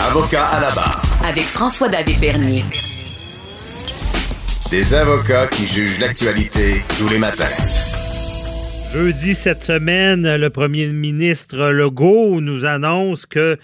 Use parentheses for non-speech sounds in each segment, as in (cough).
Avocat à la barre. Avec François-David Bernier. Des avocats qui jugent l'actualité tous les matins. Jeudi cette semaine, le premier ministre Legault nous annonce que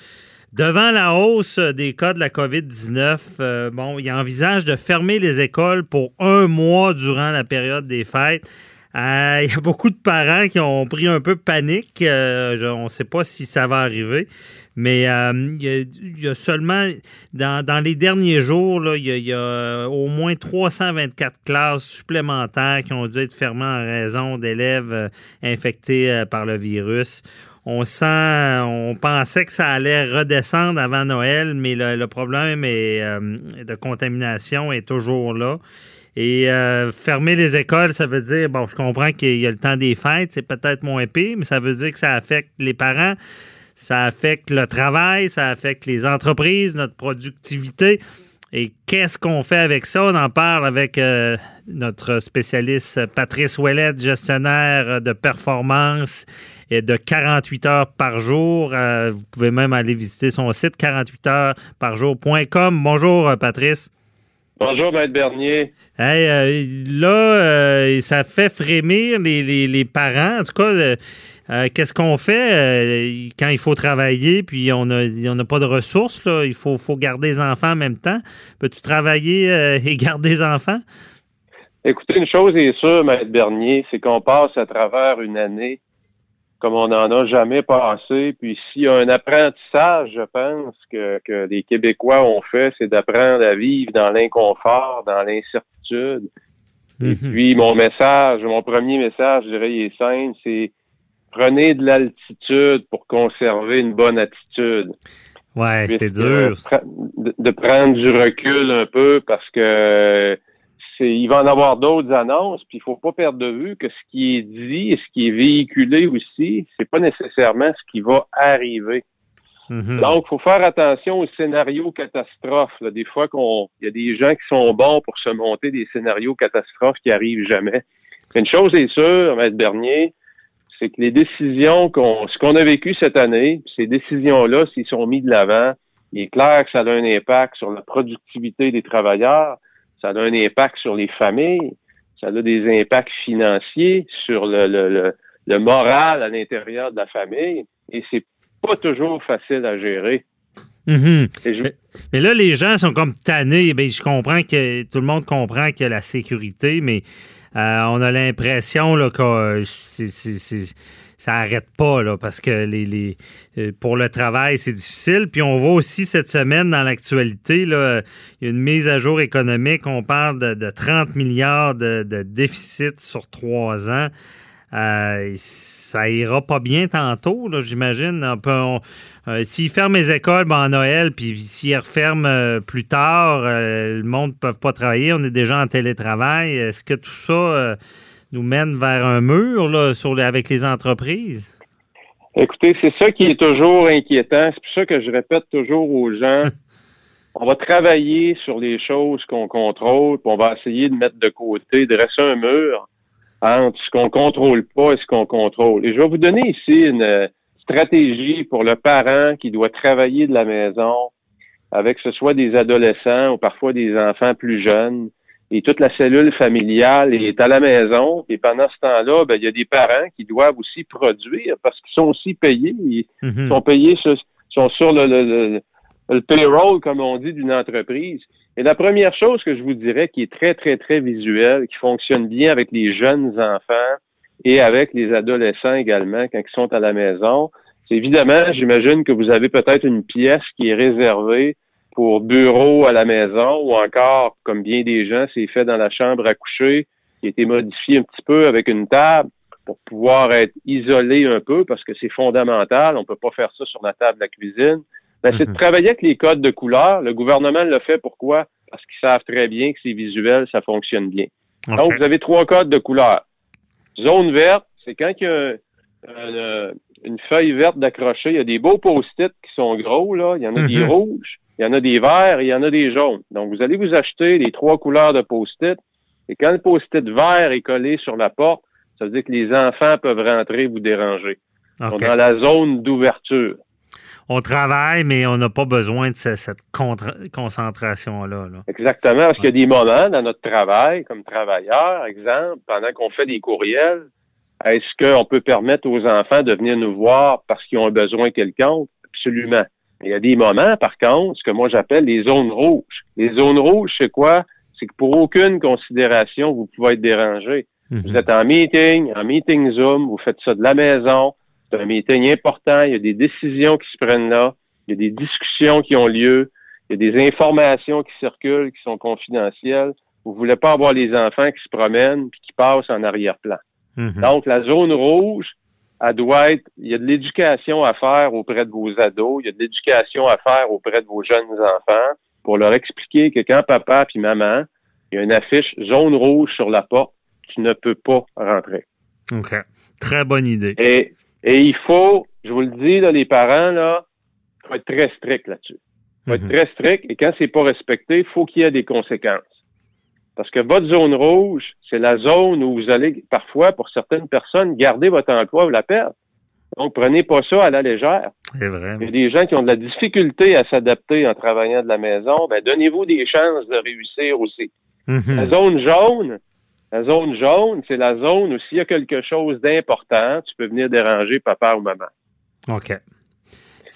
devant la hausse des cas de la COVID-19, euh, bon, il envisage de fermer les écoles pour un mois durant la période des fêtes. Euh, il y a beaucoup de parents qui ont pris un peu panique. Euh, on ne sait pas si ça va arriver. Mais euh, il, y a, seulement, dans, les derniers jours, il, y a, au moins 324 classes supplémentaires qui ont dû être fermées en raison d'élèves infectés par le virus. On sent, on pensait que ça allait redescendre avant Noël, mais le, problème de contamination est toujours là. Et euh, fermer les écoles, ça veut dire, bon, je comprends qu'il y a le temps des fêtes, c'est peut-être moins pire, mais ça veut dire que ça affecte les parents, ça affecte le travail, ça affecte les entreprises, notre productivité. Et qu'est-ce qu'on fait avec ça? On en parle avec euh, notre spécialiste Patrice Ouellette, gestionnaire de performance et de 48 heures par jour. Euh, vous pouvez même aller visiter son site 48heuresparjour.com. Bonjour, Patrice. Bonjour, Maître Bernier. Hey, euh, là, euh, ça fait frémir les, parents. En tout cas, euh, qu'est-ce qu'on fait quand il faut travailler puis on n'a pas de ressources? Là, il faut, faut garder les enfants en même temps. Peux-tu travailler et garder les enfants? Écoutez, une chose est sûre, Maître Bernier, c'est qu'on passe à travers une année comme on n'en a jamais passé. Puis s'il y a un apprentissage, je pense, que, que les Québécois ont fait, c'est d'apprendre à vivre dans l'inconfort, dans l'incertitude. Et mhm. puis mon message, mon premier message, je dirais, il est simple, c'est prenez de l'altitude pour conserver une bonne attitude. Ouais, c'est dur. de, prendre du recul un peu parce que il va en avoir d'autres annonces, puis il faut pas perdre de vue que ce qui est dit et ce qui est véhiculé aussi, c'est pas nécessairement ce qui va arriver. Mm-hmm. Donc, il faut faire attention aux scénarios catastrophes. Des fois, qu'on, il y a des gens qui sont bons pour se monter des scénarios catastrophes qui arrivent jamais. Une chose est sûre, Maître Bernier, c'est que les décisions qu'on, ce qu'on a vécu cette année, ces décisions-là, s'ils sont mis de l'avant, il est clair que ça a un impact sur la productivité des travailleurs, ça a un impact sur les familles, ça a des impacts financiers sur le, le, le, moral à l'intérieur de la famille, et c'est pas toujours facile à gérer. Mm-hmm. mais, là, les gens sont comme tannés. Ben, je comprends que tout le monde comprend qu'il y a la sécurité, mais euh, on a l'impression que euh, c'est ça arrête pas là, parce que les, euh, pour le travail, c'est difficile. Puis on voit aussi cette semaine dans l'actualité, là, il y a une mise à jour économique. On parle de, 30 milliards de, déficit sur trois ans. Euh, ça ira pas bien tantôt, j'imagine. Euh, s'ils ferment les écoles ben, en Noël, puis s'ils referment plus tard, le monde ne peut pas travailler, on est déjà en télétravail. Est-ce que tout ça nous mène vers un mur là, sur avec les entreprises? Écoutez, c'est ça qui est toujours inquiétant. C'est pour ça que je répète toujours aux gens, (laughs) on va travailler sur les choses qu'on contrôle, puis on va essayer de mettre de côté, de rester un mur entre ce qu'on contrôle pas et ce qu'on contrôle. Et je vais vous donner ici une stratégie pour le parent qui doit travailler de la maison avec ce soit des adolescents ou parfois des enfants plus jeunes et toute la cellule familiale est à la maison. Et pendant ce temps-là, ben, il y a des parents qui doivent aussi produire parce qu'ils sont aussi payés. Ils mhm. sont payés, sur, sont sur le, le, le, payroll, comme on dit, d'une entreprise. Et la première chose que je vous dirais qui est très, très, très visuelle, qui fonctionne bien avec les jeunes enfants et avec les adolescents également quand ils sont à la maison, c'est évidemment, j'imagine que vous avez peut-être une pièce qui est réservée pour bureau à la maison ou encore, comme bien des gens, c'est fait dans la chambre à coucher, qui a été modifié un petit peu avec une table pour pouvoir être isolé un peu parce que c'est fondamental. On peut pas faire ça sur la table de la cuisine. Ben, c'est de mhm. travailler avec les codes de couleur. Le gouvernement le fait pourquoi? Parce qu'ils savent très bien que c'est visuel, ça fonctionne bien. Donc, vous avez trois codes de couleur. Zone verte, c'est quand il y a une feuille verte d'accrocher. Il y a des beaux post-it qui sont gros, là. Il y en a des mhm. rouges il y en a des verts et il y en a des jaunes. Donc, vous allez vous acheter les trois couleurs de post-it. Et quand le post-it vert est collé sur la porte, ça veut dire que les enfants peuvent rentrer vous déranger. dans la zone d'ouverture. on travaille, mais on n'a pas besoin de cette concentration-là. Exactement, parce qu'il y a des moments dans notre travail, comme travailleur, exemple, pendant qu'on fait des courriels, est-ce qu'on peut permettre aux enfants de venir nous voir parce qu'ils ont un besoin quelconque? Absolument. Il y a des moments, par contre, ce que moi j'appelle les zones rouges. Les zones rouges, c'est quoi? C'est que pour aucune considération, vous pouvez être dérangé. Mhm. Vous êtes en meeting, en meeting Zoom, vous faites ça de la maison, c'est un meeting important, il y a des décisions qui se prennent là, il y a des discussions qui ont lieu, il y a des informations qui circulent, qui sont confidentielles. Vous voulez pas avoir les enfants qui se promènent puis qui passent en arrière-plan. Mhm. Donc, la zone rouge, elle doit être, il y a de l'éducation à faire auprès de vos ados, il y a de l'éducation à faire auprès de vos jeunes enfants pour leur expliquer que quand papa puis maman, il y a une affiche zone rouge sur la porte, tu ne peux pas rentrer. OK. Très bonne idée. Et, et il faut, je vous le dis, là, les parents, là, faut être très strict là-dessus. faut être mhm. très strict et quand c'est pas respecté, il faut qu'il y ait des conséquences. Parce que votre zone rouge, c'est la zone où vous allez parfois, pour certaines personnes, garder votre emploi ou la perdre. Donc, prenez pas ça à la légère. C'est vrai. Il y a des gens qui ont de la difficulté à s'adapter en travaillant de la maison. Ben, donnez-vous des chances de réussir aussi. Mhm. La zone jaune, la zone jaune, c'est la zone où s'il y a quelque chose d'important, tu peux venir déranger papa ou maman. OK.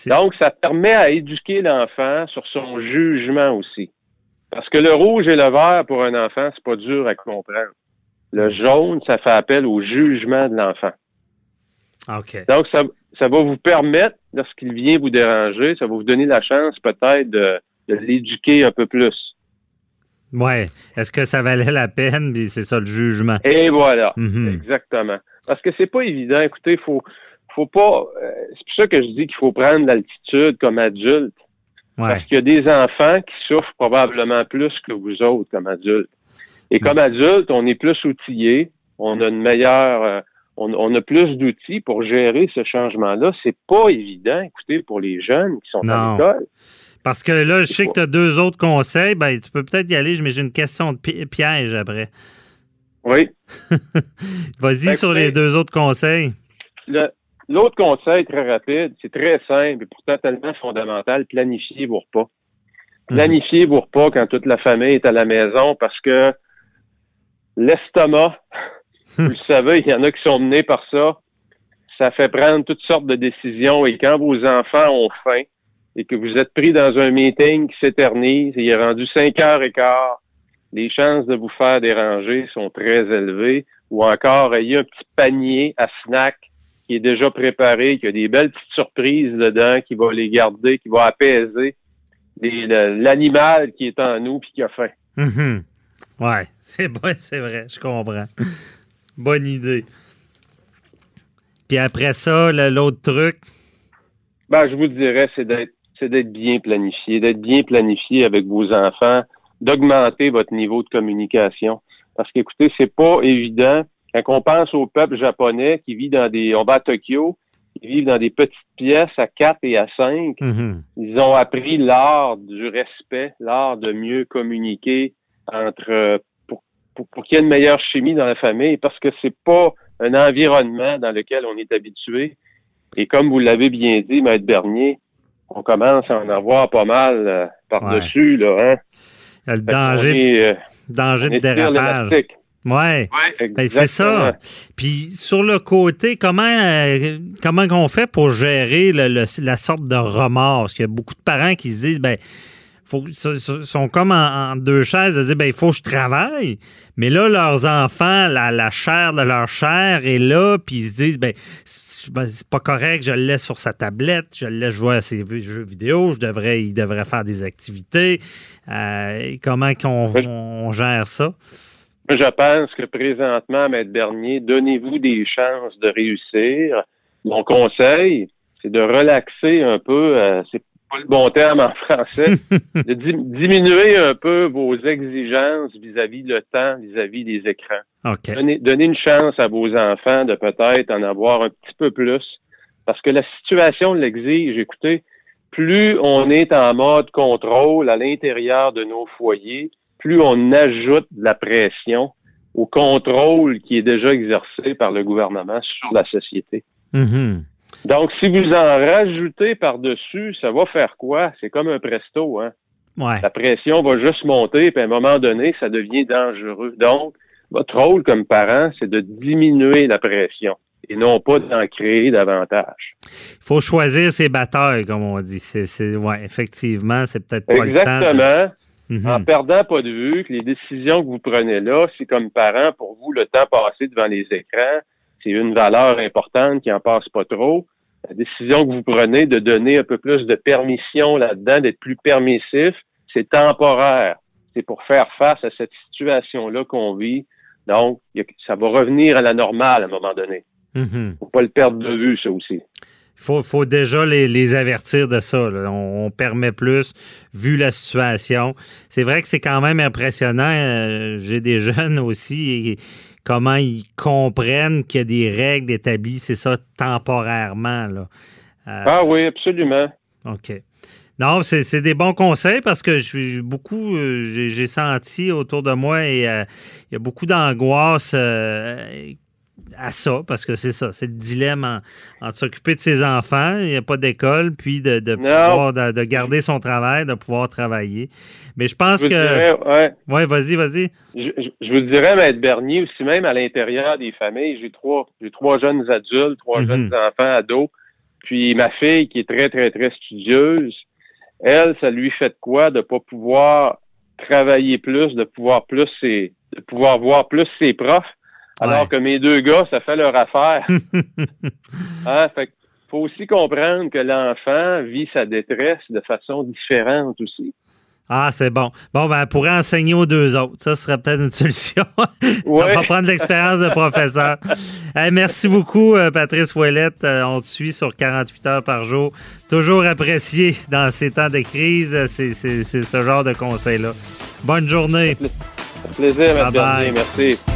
Donc, ça permet à éduquer l'enfant sur son jugement aussi. Parce que le rouge et le vert pour un enfant, c'est pas dur à comprendre. Le jaune, ça fait appel au jugement de l'enfant. Donc, ça, ça va vous permettre, lorsqu'il vient vous déranger, ça va vous donner la chance peut-être de, de l'éduquer un peu plus. Ouais. Est-ce que ça valait la peine? c'est ça le jugement. Et voilà. Mhm. Exactement. Parce que c'est pas évident. Écoutez, faut, faut pas. Euh, c'est pour ça que je dis qu'il faut prendre l'altitude comme adulte. Parce qu'il y a des enfants qui souffrent probablement plus que vous autres comme adultes. Et comme adulte, on est plus outillé, on a une meilleure, euh, on, a plus d'outils pour gérer ce changement-là. C'est pas évident, écoutez, pour les jeunes qui sont à l'école. Parce que là, je sais que tu as deux autres conseils. Ben, tu peux peut-être y aller, mais j'ai une question de piège après. Oui. (laughs) Vas-y ben, sur les deux autres conseils. L'autre conseil très rapide, c'est très simple et pourtant tellement fondamental, planifiez vos repas. Mhm. Planifiez vos repas quand toute la famille est à la maison parce que l'estomac, (laughs) vous le savez, il y en a qui sont menés par ça. Ça fait prendre toutes sortes de décisions et quand vos enfants ont faim, et que vous êtes pris dans un meeting qui s'éternise, il est rendu cinq heures et quart, les chances de vous faire déranger sont très élevées. Ou encore, il y a un petit panier à snack qui est déjà préparé, qui a des belles petites surprises dedans, qui va les garder, qui va apaiser l'animal qui est en nous puis qui a faim. Mm-hmm. Ouais, (laughs) c'est bon, c'est vrai, je comprends. Bonne idée. Puis après ça, l'autre truc? Ben, je vous dirais, c'est d'être c'est d'être bien planifié, d'être bien planifié avec vos enfants, d'augmenter votre niveau de communication. Parce qu'écoutez, c'est pas évident. Quand on pense au peuple japonais qui vit dans des, on va à Tokyo, ils vivent dans des petites pièces à 4 et à 5. Mm-hmm. Ils ont appris l'art du respect, l'art de mieux communiquer entre, pour, pour qu'il y ait une meilleure chimie dans la famille parce que c'est pas un environnement dans lequel on est habitué. Et comme vous l'avez bien dit, Maître Bernier, on commence à en avoir pas mal euh, par-dessus, là, hein? Le danger, euh, danger de dérapage. Oui, ben, c'est ça. Puis sur le côté, comment euh, comment on fait pour gérer la sorte de remords? Parce qu'il y a beaucoup de parents qui se disent, ben faut, sont comme en, deux chaises de dire ben il faut que je travaille. Mais là leurs enfants la, chair de leur chair est là puis ils se disent ben, ben c'est pas correct je le laisse sur sa tablette je le laisse jouer à ses jeux vidéo je devrais il devrait faire des activités. Euh, comment qu'on on gère ça? Je pense que présentement Maître Bernier donnez-vous des chances de réussir mon conseil c'est de relaxer un peu euh, c'est pas le bon terme en français, (laughs) de diminuer un peu vos exigences vis-à-vis le temps, vis-à-vis des écrans. Okay. Donnez, une chance à vos enfants de peut-être en avoir un petit peu plus, parce que la situation l'exige. Écoutez, plus on est en mode contrôle à l'intérieur de nos foyers, plus on ajoute de la pression au contrôle qui est déjà exercé par le gouvernement sur la société. Mm-hmm. Donc, si vous en rajoutez par-dessus, ça va faire quoi? C'est comme un presto, hein? Ouais. La pression va juste monter, puis à un moment donné, ça devient dangereux. Donc, votre rôle comme parent, c'est de diminuer la pression et non pas d'en créer davantage. Il faut choisir ses batailles, comme on dit. C'est, ouais, effectivement, c'est peut-être pas Exactement. le temps. de- Mhm. En perdant pas de vue que les décisions que vous prenez là, c'est comme parent, pour vous, le temps passé devant les écrans, c'est une valeur importante qui en passe pas trop. La décision que vous prenez de donner un peu plus de permission là-dedans, d'être plus permissif, c'est temporaire. C'est pour faire face à cette situation-là qu'on vit. Donc, ça va revenir à la normale à un moment donné. Mhm. Faut pas le perdre de vue, ça aussi. Il faut, faut déjà les, les avertir de ça. là. On, on permet plus, vu la situation. C'est vrai que c'est quand même impressionnant. euh, J'ai des (laughs) jeunes aussi, et comment ils comprennent qu'il y a des règles établies, c'est ça, temporairement. Là. Euh, Ah oui, absolument. OK. Non, c'est des bons conseils parce que je suis beaucoup, euh, j'ai j'ai senti autour de moi et euh, il y a beaucoup d'angoisse euh, à ça parce que c'est ça, c'est le dilemme en, s'occuper de ses enfants, il n'y a pas d'école, puis de, pouvoir de, de garder son travail, de pouvoir travailler. Mais je pense Je que. dirais, ouais, Ouais, vas-y, vas-y. Je, je- je vous dirais, Maître Bernier, aussi même à l'intérieur des familles, j'ai trois, j'ai trois jeunes adultes, trois Mhm. jeunes enfants ados. Puis ma fille, qui est très, très, très studieuse, elle, ça lui fait de quoi de pas pouvoir travailler plus, de pouvoir plus ses, de pouvoir voir plus ses profs, alors Ouais. que mes deux gars, ça fait leur affaire. (laughs) hein? Fait faut aussi comprendre que l'enfant vit sa détresse de façon différente aussi. Ah, c'est bon. Bon, ben, elle pourrait enseigner aux deux autres. Ça serait peut-être une (laughs) solution. On va prendre l'expérience de professeur. (laughs) Hey, merci beaucoup, euh, Patrice Ouellette. Euh, on te suit sur 48 heures par jour. Toujours apprécié dans ces temps de crise. C'est ce genre de conseils-là. Bonne journée. Plaisir, Bye bye. Bernier. Merci.